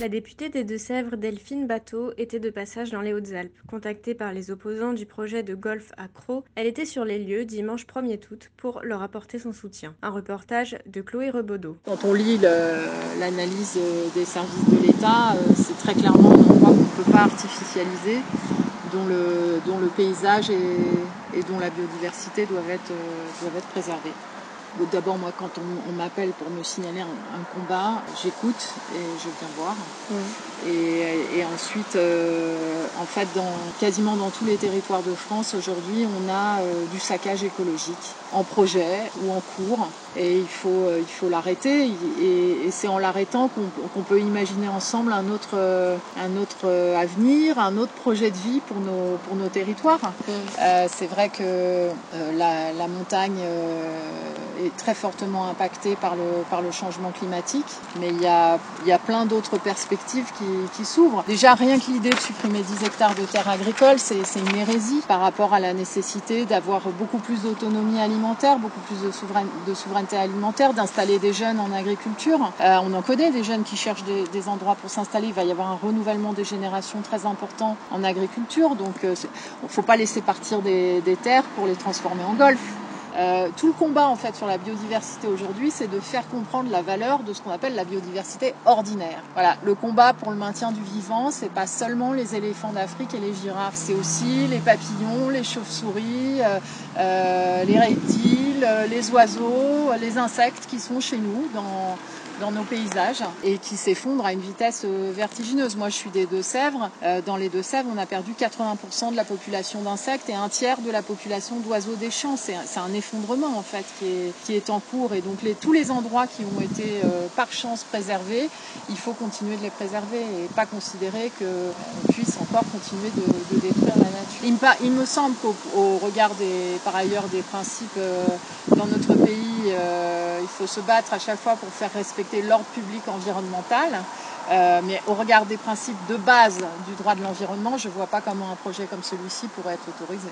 La députée des Deux-Sèvres, Delphine Bateau, était de passage dans les Hautes-Alpes. Contactée par les opposants du projet de golf à Croc, elle était sur les lieux dimanche 1er août pour leur apporter son soutien. Un reportage de Chloé Rebaudot. Quand on lit l'analyse euh, des services de l'État, euh, c'est très clairement un endroit qu'on ne peut pas artificialiser, dont le, paysage et, dont la biodiversité doivent être, euh, doivent être préservés. D'abord, moi, quand on, on m'appelle pour me signaler un, un combat, j'écoute et je viens voir. Et, et ensuite, euh, en fait, dans, quasiment dans tous les territoires de France, aujourd'hui, on a euh, du saccage écologique en projet ou en cours. Et il faut, euh, il faut l'arrêter. Et, et c'est en l'arrêtant qu'on peut imaginer ensemble un autre, un autre avenir, un autre projet de vie pour nos, pour nos territoires. C'est vrai que la, la montagne euh, très fortement impactée par le, par le changement climatique, mais il y a, il y a plein d'autres perspectives qui, s'ouvrent. Déjà, rien que l'idée de supprimer 10 hectares de terres agricoles, c'est une hérésie par rapport à la nécessité d'avoir beaucoup plus d'autonomie alimentaire, beaucoup plus de, souverain- de souveraineté alimentaire, d'installer des jeunes en agriculture. Euh, on en connaît des jeunes qui cherchent des, endroits pour s'installer. Il va y avoir un renouvellement des générations très important en agriculture, donc il ne faut pas laisser partir des, des terres pour les transformer en golf. Euh, tout le combat en fait sur la biodiversité aujourd'hui, c'est de faire comprendre la valeur de ce qu'on appelle la biodiversité ordinaire. Voilà, le combat pour le maintien du vivant, c'est pas seulement les éléphants d'Afrique et les girafes, c'est aussi les papillons, les chauves-souris, euh, euh, les reptiles, euh, les oiseaux, les insectes qui sont chez nous dans dans nos paysages et qui s'effondrent à une vitesse euh, vertigineuse. Moi, je suis des Deux-Sèvres. Euh, Dans les Deux-Sèvres, on a perdu 80% de la population d'insectes et un tiers de la population d'oiseaux des champs. C'est un- effondrement en fait qui est, qui est en cours et donc les, tous les endroits qui ont été euh, par chance préservés, il faut continuer de les préserver et pas considérer qu'on puisse encore continuer de, de détruire la nature. Il me, il me semble qu'au au regard des, par ailleurs des principes euh, dans notre pays, euh, faut se battre à chaque fois pour faire respecter l'ordre public environnemental. Euh, mais au regard des principes de base du droit de l'environnement, je ne vois pas comment un projet comme celui-ci pourrait être autorisé.